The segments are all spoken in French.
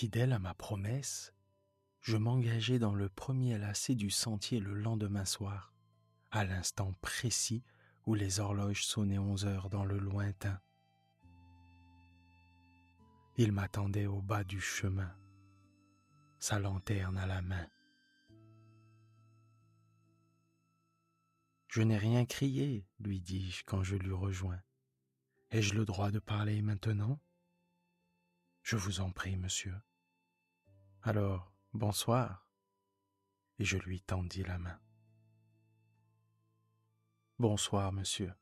Fidèle à ma promesse, je m'engageai dans le premier lacet du sentier le lendemain soir, à l'instant précis où les horloges sonnaient onze heures dans le lointain. Il m'attendait au bas du chemin, sa lanterne à la main. Je n'ai rien crié, lui dis-je quand je l'eus rejoint. Ai-je le droit de parler maintenant? Je vous en prie, monsieur. Alors, bonsoir. Et je lui tendis la main. Bonsoir, monsieur,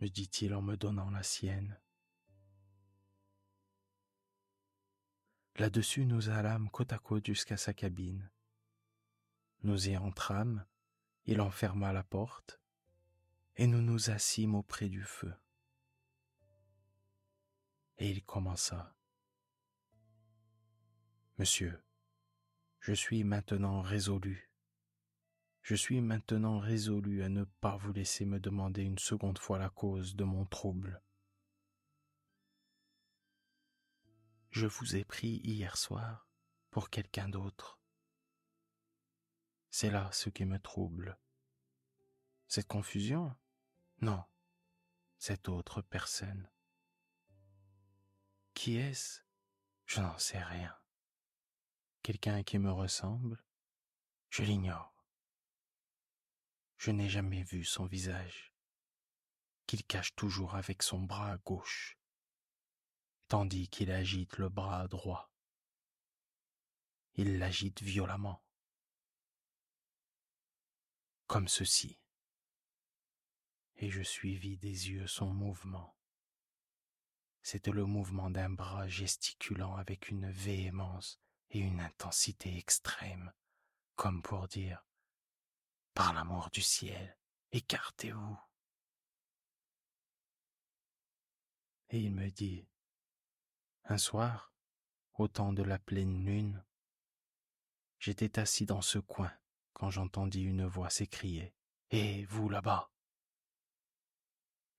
me dit-il en me donnant la sienne. Là-dessus, nous allâmes côte à côte jusqu'à sa cabine. Nous y entrâmes, il enferma la porte, et nous nous assîmes auprès du feu. Et il commença. Monsieur, je suis maintenant résolu je suis maintenant résolu à ne pas vous laisser me demander une seconde fois la cause de mon trouble. Je vous ai pris hier soir pour quelqu'un d'autre. C'est là ce qui me trouble. Cette confusion? Non, cette autre personne. Qui est-ce? Je n'en sais rien. Quelqu'un qui me ressemble Je l'ignore je n'ai jamais vu son visage, qu'il cache toujours avec son bras gauche, tandis qu'il agite le bras droit. Il l'agite violemment, comme ceci, et je suivis des yeux son mouvement. C'était le mouvement d'un bras gesticulant avec une véhémence et une intensité extrême, comme pour dire par l'amour du ciel, écartez-vous. Et il me dit, un soir, au temps de la pleine lune, j'étais assis dans ce coin quand j'entendis une voix s'écrier, Et vous là-bas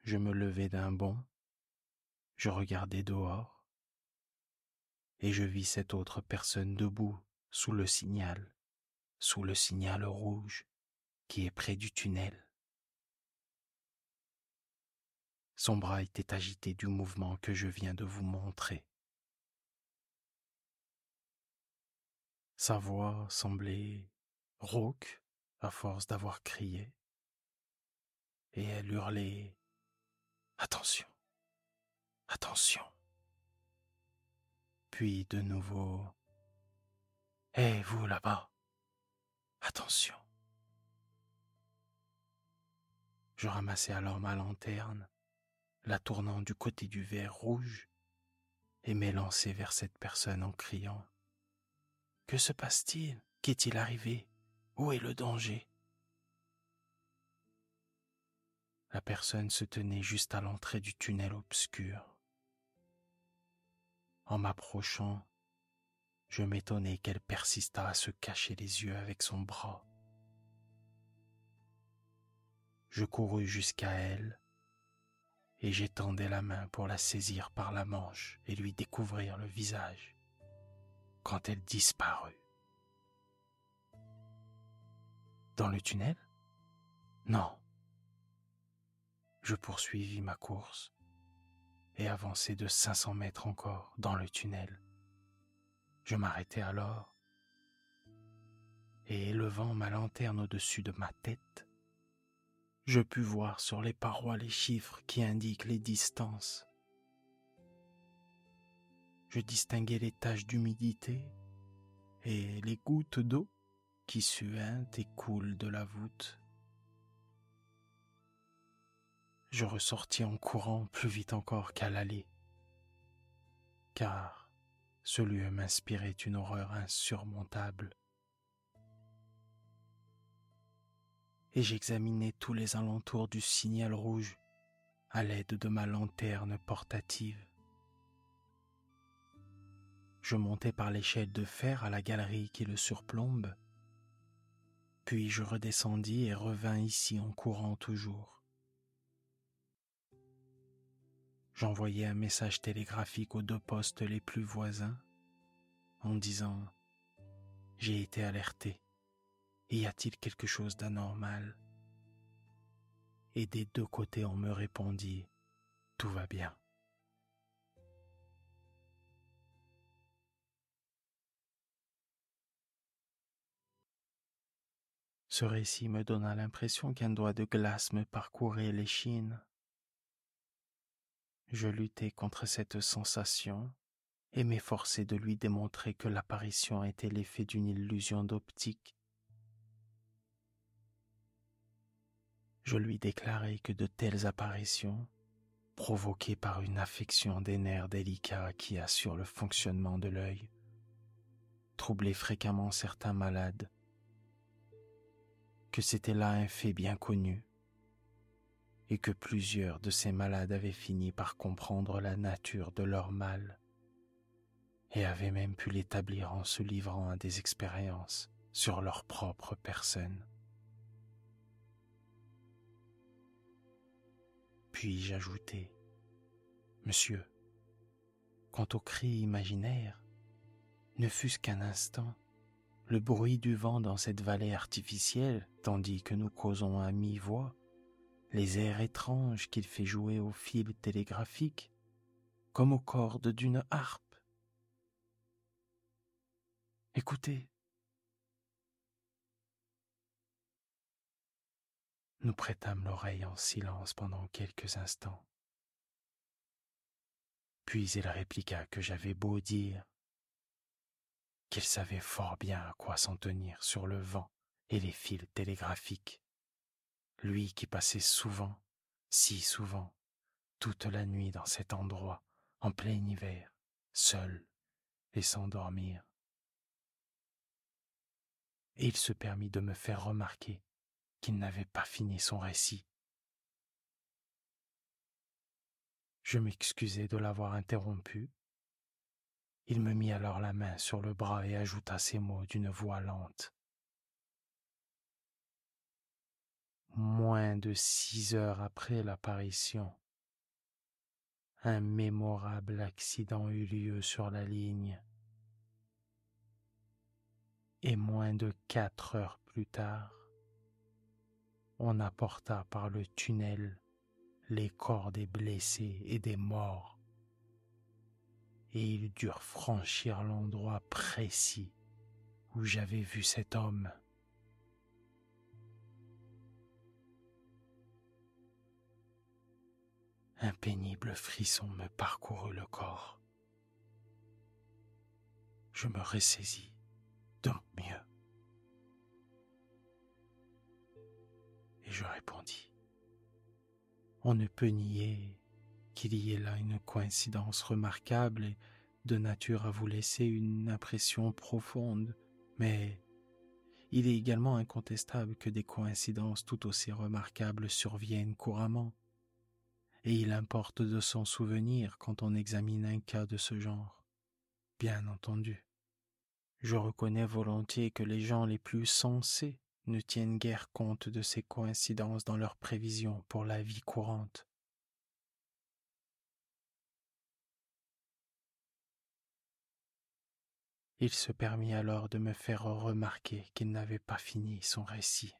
Je me levai d'un bond, je regardai dehors, et je vis cette autre personne debout sous le signal, sous le signal rouge, qui est près du tunnel. Son bras était agité du mouvement que je viens de vous montrer. Sa voix semblait rauque à force d'avoir crié, et elle hurlait Attention, attention. Puis de nouveau Hé, vous là-bas, attention. Je ramassai alors ma lanterne, la tournant du côté du verre rouge, et m'élançai vers cette personne en criant Que se passe-t-il? Qu'est-il arrivé? Où est le danger La personne se tenait juste à l'entrée du tunnel obscur. En m'approchant, je m'étonnai qu'elle persistât à se cacher les yeux avec son bras je courus jusqu'à elle et j'étendais la main pour la saisir par la manche et lui découvrir le visage quand elle disparut. Dans le tunnel? Non. Je poursuivis ma course et avançai de 500 mètres encore dans le tunnel. Je m'arrêtai alors et élevant ma lanterne au-dessus de ma tête, je pus voir sur les parois les chiffres qui indiquent les distances. Je distinguais les taches d'humidité et les gouttes d'eau qui suintent et coulent de la voûte. Je ressortis en courant plus vite encore qu'à l'aller, car ce lieu m'inspirait une horreur insurmontable. et j'examinais tous les alentours du signal rouge à l'aide de ma lanterne portative. Je montai par l'échelle de fer à la galerie qui le surplombe, puis je redescendis et revins ici en courant toujours. J'envoyai un message télégraphique aux deux postes les plus voisins en disant ⁇ J'ai été alerté, y a-t-il quelque chose d'anormal ?⁇ Et des deux côtés on me répondit ⁇ Tout va bien. Ce récit me donna l'impression qu'un doigt de glace me parcourait l'échine. Je luttai contre cette sensation et m'efforçai de lui démontrer que l'apparition était l'effet d'une illusion d'optique. Je lui déclarai que de telles apparitions, provoquées par une affection des nerfs délicats qui assurent le fonctionnement de l'œil, troublaient fréquemment certains malades que c'était là un fait bien connu, et que plusieurs de ces malades avaient fini par comprendre la nature de leur mal, et avaient même pu l'établir en se livrant à des expériences sur leur propre personne. Puis j'ajoutai, Monsieur, quant aux cris imaginaires, ne fût-ce qu'un instant, le bruit du vent dans cette vallée artificielle, tandis que nous causons à mi-voix, les airs étranges qu'il fait jouer au fil télégraphique, comme aux cordes d'une harpe. Écoutez. Nous prêtâmes l'oreille en silence pendant quelques instants. Puis il répliqua que j'avais beau dire qu'il savait fort bien à quoi s'en tenir sur le vent et les fils télégraphiques. Lui qui passait souvent, si souvent, toute la nuit dans cet endroit, en plein hiver, seul et sans dormir. Et il se permit de me faire remarquer qu'il n'avait pas fini son récit. Je m'excusai de l'avoir interrompu il me mit alors la main sur le bras et ajouta ces mots d'une voix lente. Moins de six heures après l'apparition, un mémorable accident eut lieu sur la ligne. Et moins de quatre heures plus tard, on apporta par le tunnel les corps des blessés et des morts et ils durent franchir l'endroit précis où j'avais vu cet homme. Un pénible frisson me parcourut le corps. Je me ressaisis de mieux. Et je répondis, on ne peut nier qu'il y ait là une coïncidence remarquable et de nature à vous laisser une impression profonde, mais il est également incontestable que des coïncidences tout aussi remarquables surviennent couramment, et il importe de s'en souvenir quand on examine un cas de ce genre. Bien entendu, je reconnais volontiers que les gens les plus sensés ne tiennent guère compte de ces coïncidences dans leurs prévisions pour la vie courante. Il se permit alors de me faire remarquer qu'il n'avait pas fini son récit.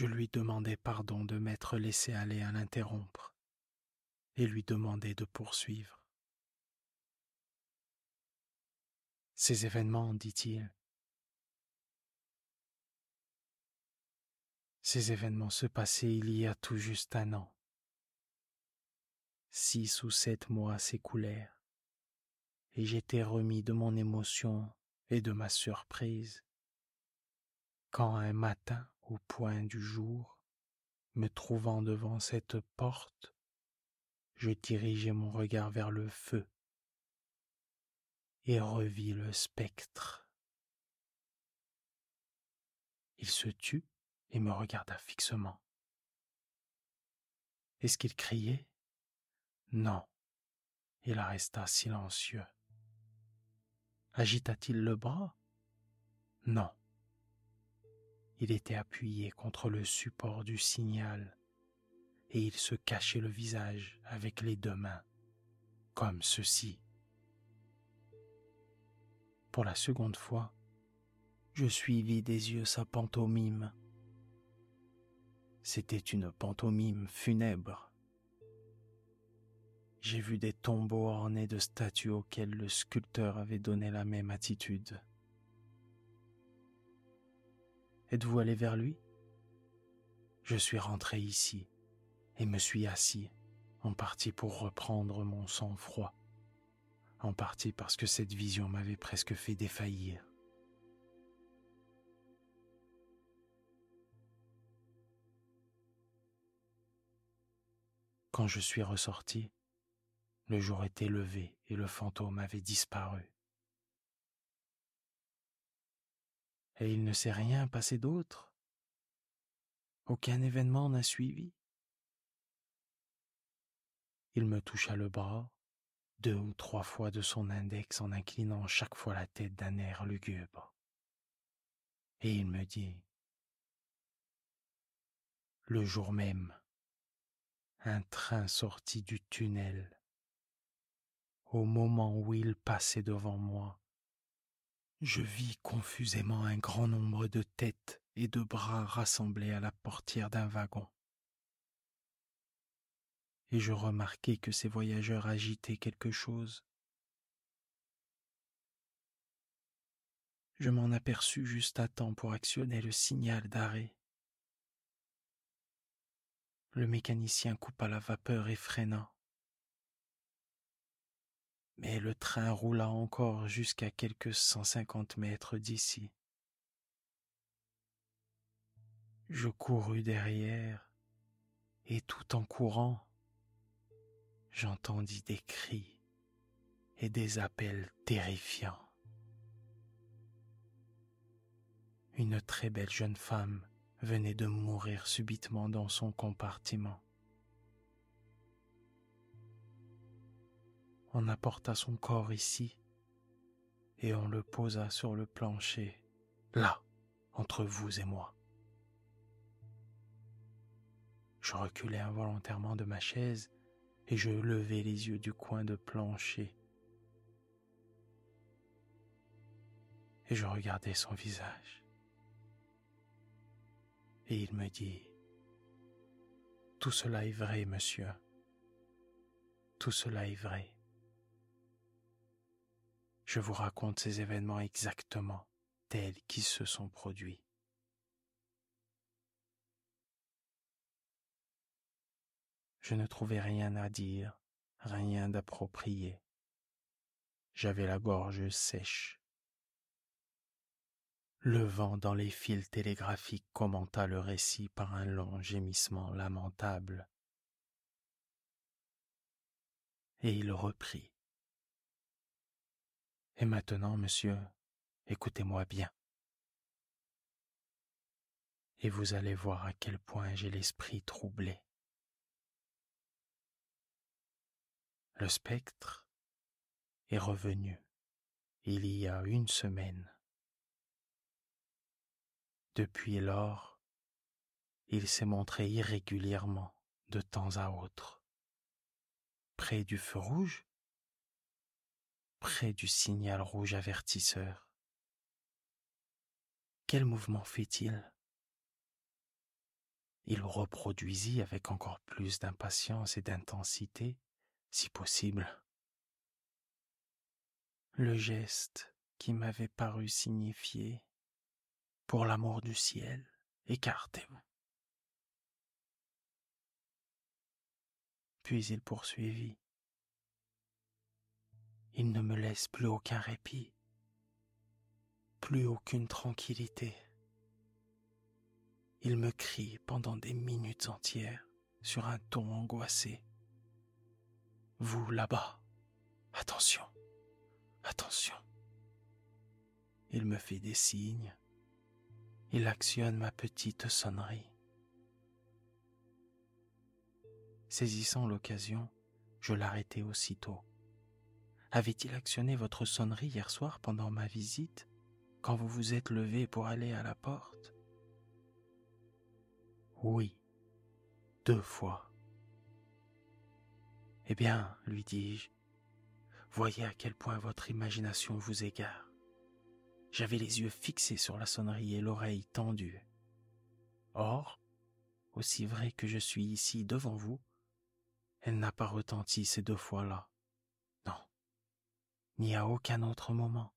Je lui demandai pardon de m'être laissé aller à l'interrompre et lui demandai de poursuivre. Ces événements, dit-il, ces événements se passaient il y a tout juste un an. Six ou sept mois s'écoulèrent et j'étais remis de mon émotion et de ma surprise quand un matin au point du jour, me trouvant devant cette porte, je dirigeai mon regard vers le feu et revis le spectre. Il se tut et me regarda fixement. Est-ce qu'il criait? Non, il resta silencieux. Agita-t-il le bras? Non. Il était appuyé contre le support du signal et il se cachait le visage avec les deux mains, comme ceci. Pour la seconde fois, je suivis des yeux sa pantomime. C'était une pantomime funèbre. J'ai vu des tombeaux ornés de statues auxquelles le sculpteur avait donné la même attitude. Êtes-vous allé vers lui? Je suis rentré ici et me suis assis, en partie pour reprendre mon sang-froid, en partie parce que cette vision m'avait presque fait défaillir. Quand je suis ressorti, le jour était levé et le fantôme avait disparu. Et il ne s'est rien passé d'autre. Aucun événement n'a suivi. Il me toucha le bras deux ou trois fois de son index en inclinant chaque fois la tête d'un air lugubre. Et il me dit, le jour même, un train sortit du tunnel. Au moment où il passait devant moi, je vis confusément un grand nombre de têtes et de bras rassemblés à la portière d'un wagon. Et je remarquai que ces voyageurs agitaient quelque chose. Je m'en aperçus juste à temps pour actionner le signal d'arrêt. Le mécanicien coupa la vapeur et freina. Mais le train roula encore jusqu'à quelques cent cinquante mètres d'ici. Je courus derrière, et tout en courant, j'entendis des cris et des appels terrifiants. Une très belle jeune femme venait de mourir subitement dans son compartiment. On apporta son corps ici et on le posa sur le plancher, là, entre vous et moi. Je reculai involontairement de ma chaise et je levai les yeux du coin de plancher. Et je regardais son visage et il me dit, Tout cela est vrai, monsieur. Tout cela est vrai. Je vous raconte ces événements exactement tels qu'ils se sont produits. Je ne trouvais rien à dire, rien d'approprié. J'avais la gorge sèche. Le vent dans les fils télégraphiques commenta le récit par un long gémissement lamentable. Et il reprit. Et maintenant, monsieur, écoutez-moi bien. Et vous allez voir à quel point j'ai l'esprit troublé. Le spectre est revenu il y a une semaine. Depuis lors, il s'est montré irrégulièrement de temps à autre. Près du feu rouge, près du signal rouge avertisseur. Quel mouvement fait-il? Il reproduisit avec encore plus d'impatience et d'intensité, si possible, le geste qui m'avait paru signifier pour l'amour du ciel, écartez-vous. Puis il poursuivit. Il ne me laisse plus aucun répit, plus aucune tranquillité. Il me crie pendant des minutes entières sur un ton angoissé. Vous là-bas, attention, attention. Il me fait des signes, il actionne ma petite sonnerie. Saisissant l'occasion, je l'arrêtai aussitôt. Avait-il actionné votre sonnerie hier soir pendant ma visite, quand vous vous êtes levé pour aller à la porte? Oui, deux fois. Eh bien, lui dis-je, voyez à quel point votre imagination vous égare. J'avais les yeux fixés sur la sonnerie et l'oreille tendue. Or, aussi vrai que je suis ici devant vous, elle n'a pas retenti ces deux fois-là. Ni à aucun autre moment,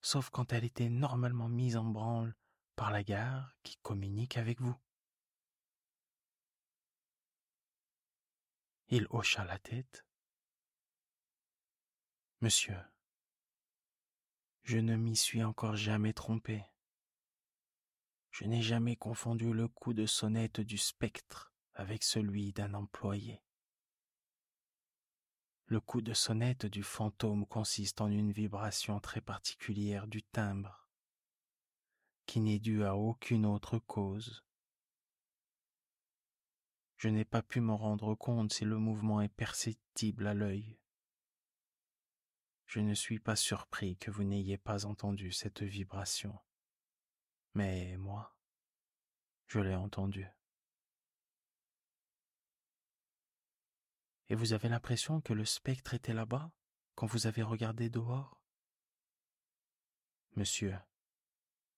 sauf quand elle était normalement mise en branle par la gare qui communique avec vous. Il hocha la tête. Monsieur, je ne m'y suis encore jamais trompé. Je n'ai jamais confondu le coup de sonnette du spectre avec celui d'un employé. Le coup de sonnette du fantôme consiste en une vibration très particulière du timbre, qui n'est due à aucune autre cause. Je n'ai pas pu me rendre compte si le mouvement est perceptible à l'œil. Je ne suis pas surpris que vous n'ayez pas entendu cette vibration. Mais moi, je l'ai entendu. Et vous avez l'impression que le spectre était là-bas quand vous avez regardé dehors? Monsieur,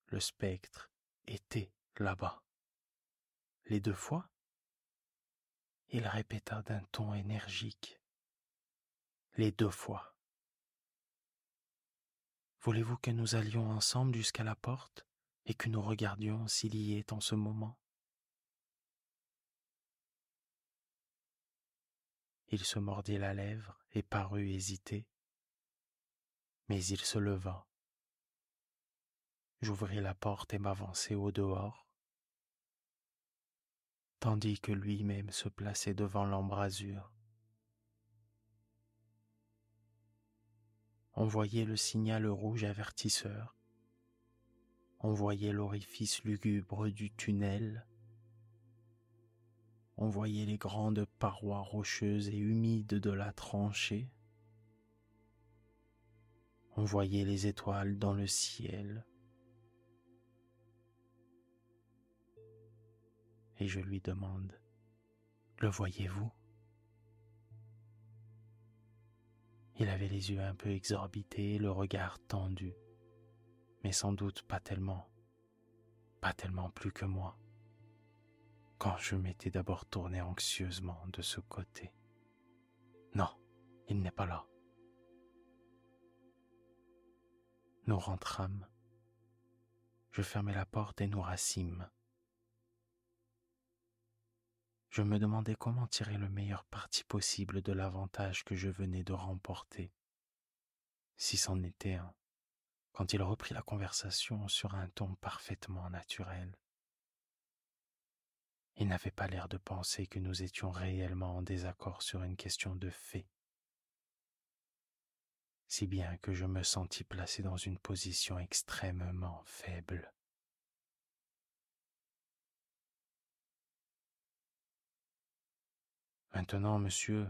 le spectre était là-bas. Les deux fois Il répéta d'un ton énergique. Les deux fois. Voulez-vous que nous allions ensemble jusqu'à la porte et que nous regardions s'il y est en ce moment? Il se mordit la lèvre et parut hésiter, mais il se leva. J'ouvris la porte et m'avançai au dehors, tandis que lui-même se plaçait devant l'embrasure. On voyait le signal rouge avertisseur. On voyait l'orifice lugubre du tunnel. On voyait les grandes parois rocheuses et humides de la tranchée. On voyait les étoiles dans le ciel. Et je lui demande, le voyez-vous? Il avait les yeux un peu exorbités, le regard tendu, mais sans doute pas tellement, pas tellement plus que moi, quand je m'étais d'abord tourné anxieusement de ce côté. Non, il n'est pas là. Nous rentrâmes. Je fermai la porte et nous rassîmes. Je me demandais comment tirer le meilleur parti possible de l'avantage que je venais de remporter, si c'en était un, quand il reprit la conversation sur un ton parfaitement naturel. Il n'avait pas l'air de penser que nous étions réellement en désaccord sur une question de fait, si bien que je me sentis placé dans une position extrêmement faible. Maintenant, monsieur,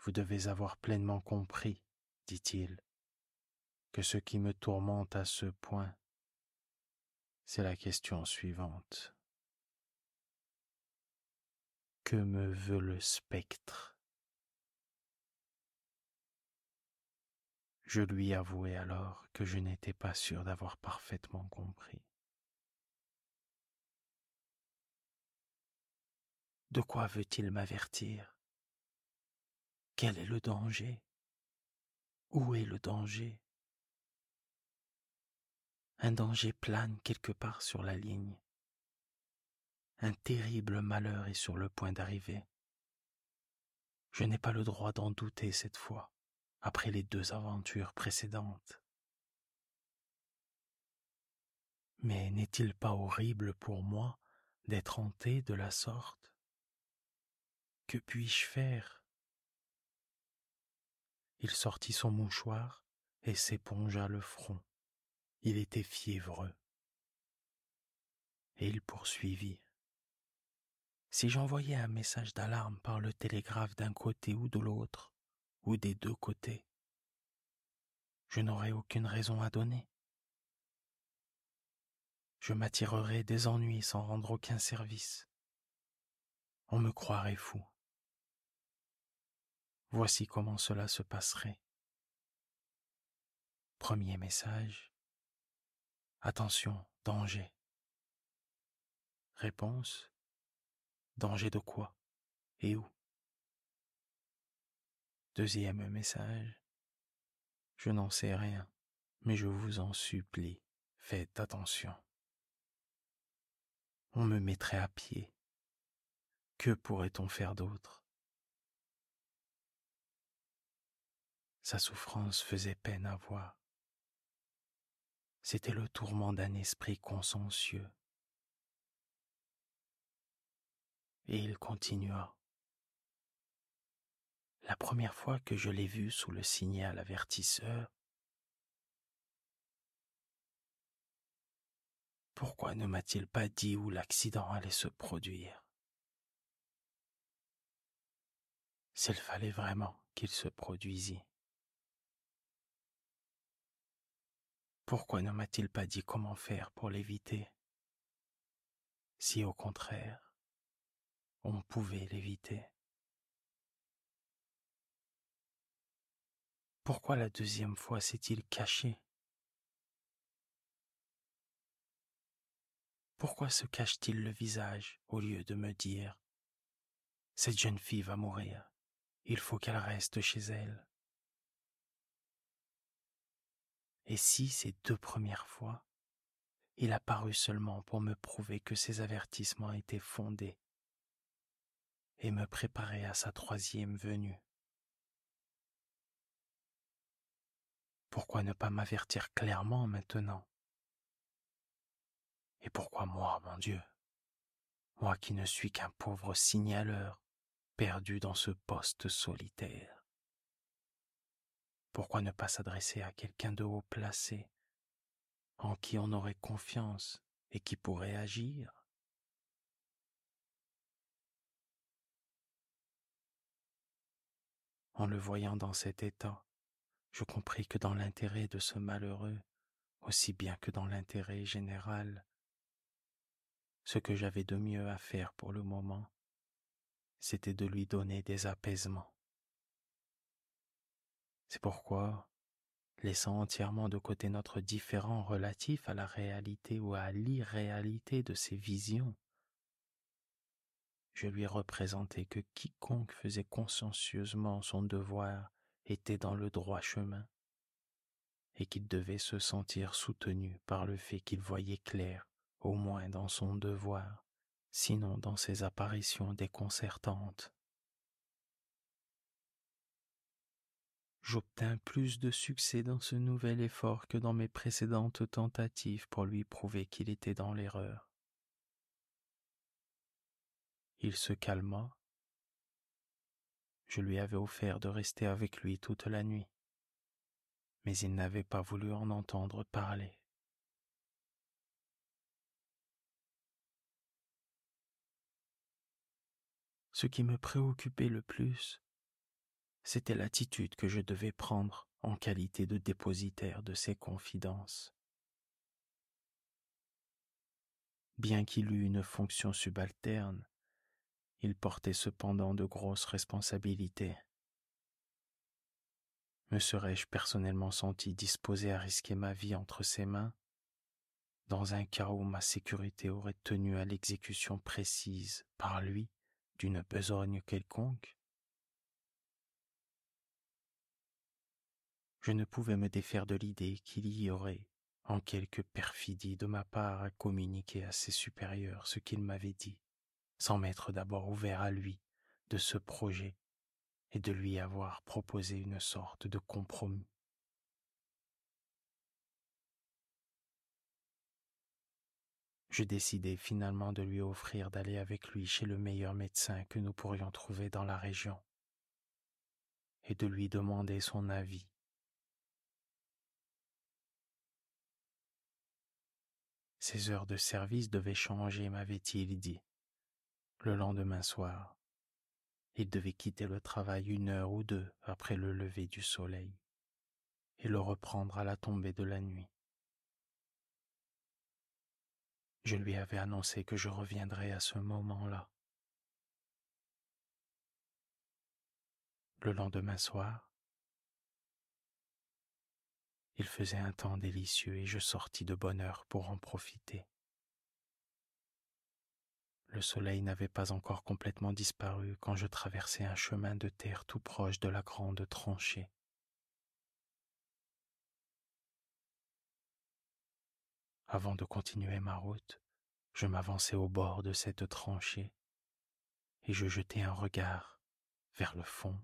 vous devez avoir pleinement compris, dit-il, que ce qui me tourmente à ce point, c'est la question suivante. Que me veut le spectre Je lui avouai alors que je n'étais pas sûr d'avoir parfaitement compris. De quoi veut-il m'avertir? Quel est le danger? Où est le danger? Un danger plane quelque part sur la ligne. Un terrible malheur est sur le point d'arriver. Je n'ai pas le droit d'en douter cette fois, après les deux aventures précédentes. Mais n'est-il pas horrible pour moi d'être hanté de la sorte? Que puis-je faire? Il sortit son mouchoir et s'épongea le front. Il était fiévreux. Et il poursuivit. Si j'envoyais un message d'alarme par le télégraphe d'un côté ou de l'autre, ou des deux côtés, je n'aurais aucune raison à donner. Je m'attirerais des ennuis sans rendre aucun service. On me croirait fou. Voici comment cela se passerait. Premier message. Attention, danger. Réponse Danger de quoi? Et où? Deuxième message Je n'en sais rien, mais je vous en supplie, faites attention. On me mettrait à pied. Que pourrait-on faire d'autre? Sa souffrance faisait peine à voir. C'était le tourment d'un esprit consciencieux. Et il continua. La première fois que je l'ai vu sous le signal avertisseur, pourquoi ne m'a-t-il pas dit où l'accident allait se produire? S'il fallait vraiment qu'il se produisît. Pourquoi ne m'a-t-il pas dit comment faire pour l'éviter? Si au contraire, on pouvait l'éviter. Pourquoi la deuxième fois s'est-il caché? Pourquoi se cache-t-il le visage au lieu de me dire ⁇ Cette jeune fille va mourir, il faut qu'elle reste chez elle ?⁇ Et si ces deux premières fois, il a paru seulement pour me prouver que ses avertissements étaient fondés et me préparer à sa troisième venue. Pourquoi ne pas m'avertir clairement maintenant? Et pourquoi moi, mon Dieu? Moi qui ne suis qu'un pauvre signaleur perdu dans ce poste solitaire. Pourquoi ne pas s'adresser à quelqu'un de haut placé, en qui on aurait confiance et qui pourrait agir? En le voyant dans cet état, je compris que dans l'intérêt de ce malheureux, aussi bien que dans l'intérêt général, ce que j'avais de mieux à faire pour le moment, c'était de lui donner des apaisements. C'est pourquoi, laissant entièrement de côté notre différent relatif à la réalité ou à l'irréalité de ses visions, je lui représentai que quiconque faisait consciencieusement son devoir était dans le droit chemin et qu'il devait se sentir soutenu par le fait qu'il voyait clair, au moins dans son devoir, sinon dans ses apparitions déconcertantes. J'obtins plus de succès dans ce nouvel effort que dans mes précédentes tentatives pour lui prouver qu'il était dans l'erreur. Il se calma. Je lui avais offert de rester avec lui toute la nuit, mais il n'avait pas voulu en entendre parler. Ce qui me préoccupait le plus, c'était l'attitude que je devais prendre en qualité de dépositaire de ses confidences. Bien qu'il eût une fonction subalterne, il portait cependant de grosses responsabilités. Me serais-je personnellement senti disposé à risquer ma vie entre ses mains, dans un cas où ma sécurité aurait tenu à l'exécution précise par lui d'une besogne quelconque? Je ne pouvais me défaire de l'idée qu'il y aurait, en quelque perfidie de ma part, à communiquer à ses supérieurs ce qu'il m'avait dit, sans m'être d'abord ouvert à lui de ce projet et de lui avoir proposé une sorte de compromis. Je décidai finalement de lui offrir d'aller avec lui chez le meilleur médecin que nous pourrions trouver dans la région et de lui demander son avis Ses heures de service devaient changer, m'avait-il dit. Le lendemain soir, il devait quitter le travail une heure ou deux après le lever du soleil et le reprendre à la tombée de la nuit. Je lui avais annoncé que je reviendrais à ce moment-là. Le lendemain soir, Il faisait un temps délicieux et je sortis de bonne heure pour en profiter. Le soleil n'avait pas encore complètement disparu quand je traversais un chemin de terre tout proche de la grande tranchée. Avant de continuer ma route, je m'avançai au bord de cette tranchée et je jetai un regard vers le fond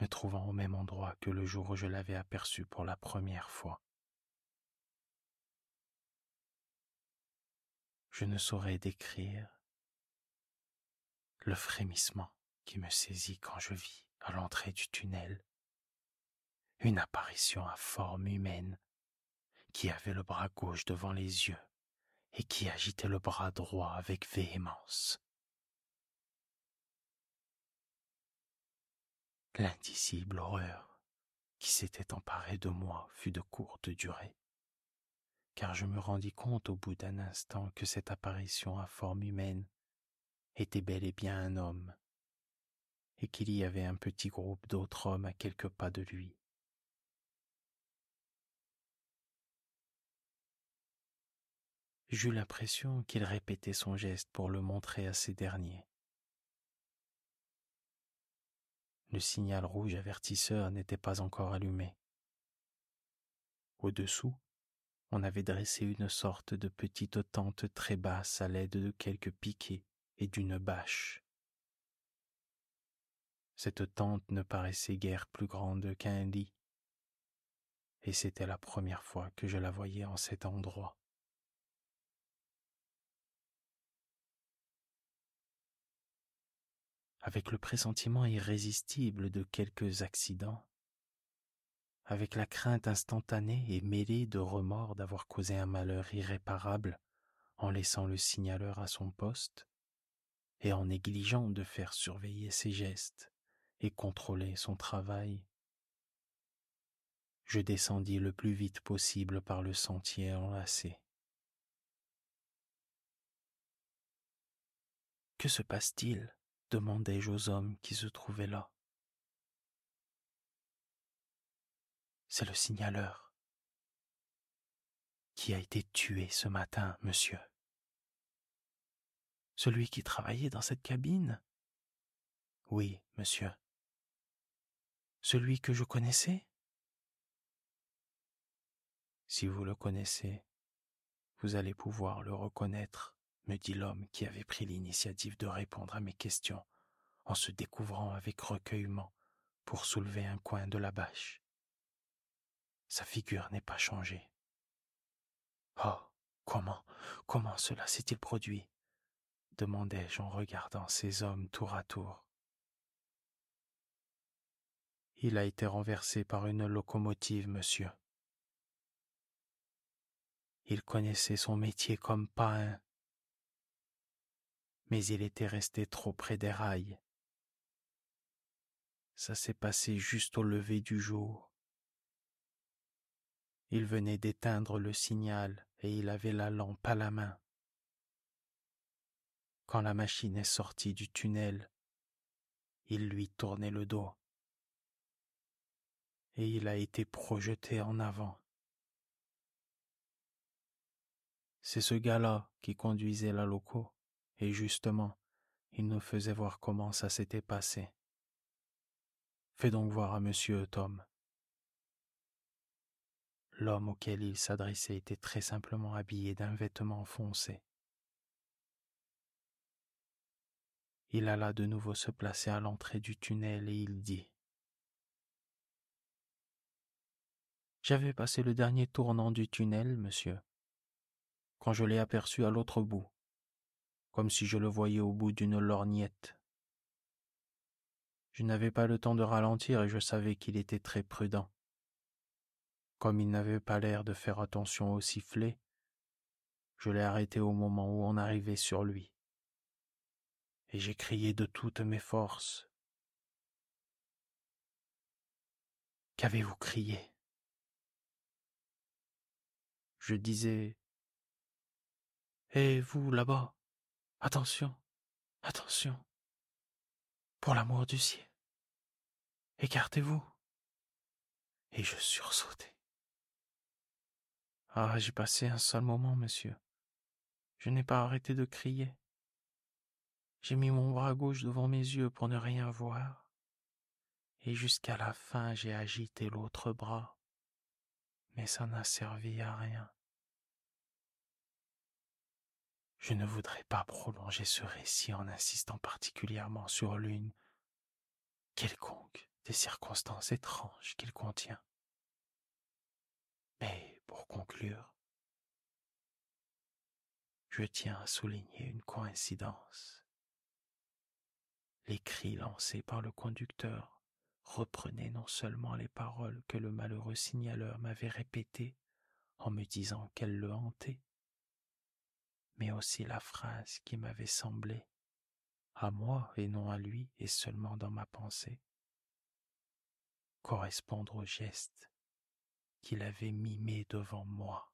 me trouvant au même endroit que le jour où je l'avais aperçu pour la première fois. Je ne saurais décrire le frémissement qui me saisit quand je vis à l'entrée du tunnel une apparition à forme humaine qui avait le bras gauche devant les yeux et qui agitait le bras droit avec véhémence. L'indicible horreur qui s'était emparée de moi fut de courte durée, car je me rendis compte au bout d'un instant que cette apparition à forme humaine était bel et bien un homme, et qu'il y avait un petit groupe d'autres hommes à quelques pas de lui. J'eus l'impression qu'il répétait son geste pour le montrer à ces derniers. Le signal rouge avertisseur n'était pas encore allumé. Au-dessous, on avait dressé une sorte de petite tente très basse à l'aide de quelques piquets et d'une bâche. Cette tente ne paraissait guère plus grande qu'un lit, et c'était la première fois que je la voyais en cet endroit. avec le pressentiment irrésistible de quelques accidents, avec la crainte instantanée et mêlée de remords d'avoir causé un malheur irréparable en laissant le signaleur à son poste et en négligeant de faire surveiller ses gestes et contrôler son travail. Je descendis le plus vite possible par le sentier enlacé. Que se passe-t-il? demandai-je aux hommes qui se trouvaient là. C'est le signaleur qui a été tué ce matin, monsieur? Celui qui travaillait dans cette cabine? Oui, monsieur. Celui que je connaissais? Si vous le connaissez, vous allez pouvoir le reconnaître me dit l'homme qui avait pris l'initiative de répondre à mes questions en se découvrant avec recueillement pour soulever un coin de la bâche. Sa figure n'est pas changée. Oh, comment, comment cela s'est-il produit? demandai-je en regardant ces hommes tour à tour. Il a été renversé par une locomotive, monsieur. Il connaissait son métier comme pas un, mais il était resté trop près des rails. Ça s'est passé juste au lever du jour. Il venait d'éteindre le signal et il avait la lampe à la main. Quand la machine est sortie du tunnel, il lui tournait le dos et il a été projeté en avant. C'est ce gars-là qui conduisait la loco et justement, il nous faisait voir comment ça s'était passé. Fais donc voir à monsieur Tom. L'homme auquel il s'adressait était très simplement habillé d'un vêtement foncé. Il alla de nouveau se placer à l'entrée du tunnel et il dit J'avais passé le dernier tournant du tunnel, monsieur, quand je l'ai aperçu à l'autre bout comme si je le voyais au bout d'une lorgnette. Je n'avais pas le temps de ralentir et je savais qu'il était très prudent. Comme il n'avait pas l'air de faire attention au sifflet, je l'ai arrêté au moment où on arrivait sur lui. Et j'ai crié de toutes mes forces. Qu'avez-vous crié? Je disais Et vous là-bas Attention, attention. Pour l'amour du ciel. Écartez-vous. Et je sursautai. Ah, j'ai passé un seul moment, monsieur. Je n'ai pas arrêté de crier. J'ai mis mon bras gauche devant mes yeux pour ne rien voir. Et jusqu'à la fin, j'ai agité l'autre bras. Mais ça n'a servi à rien. Je ne voudrais pas prolonger ce récit en insistant particulièrement sur l'une quelconque des circonstances étranges qu'il contient. Mais pour conclure, je tiens à souligner une coïncidence. Les cris lancés par le conducteur reprenaient non seulement les paroles que le malheureux signaleur m'avait répétées en me disant qu'elles le hantaient, mais aussi la phrase qui m'avait semblé, à moi et non à lui et seulement dans ma pensée, correspondre au geste qu'il avait mimé devant moi.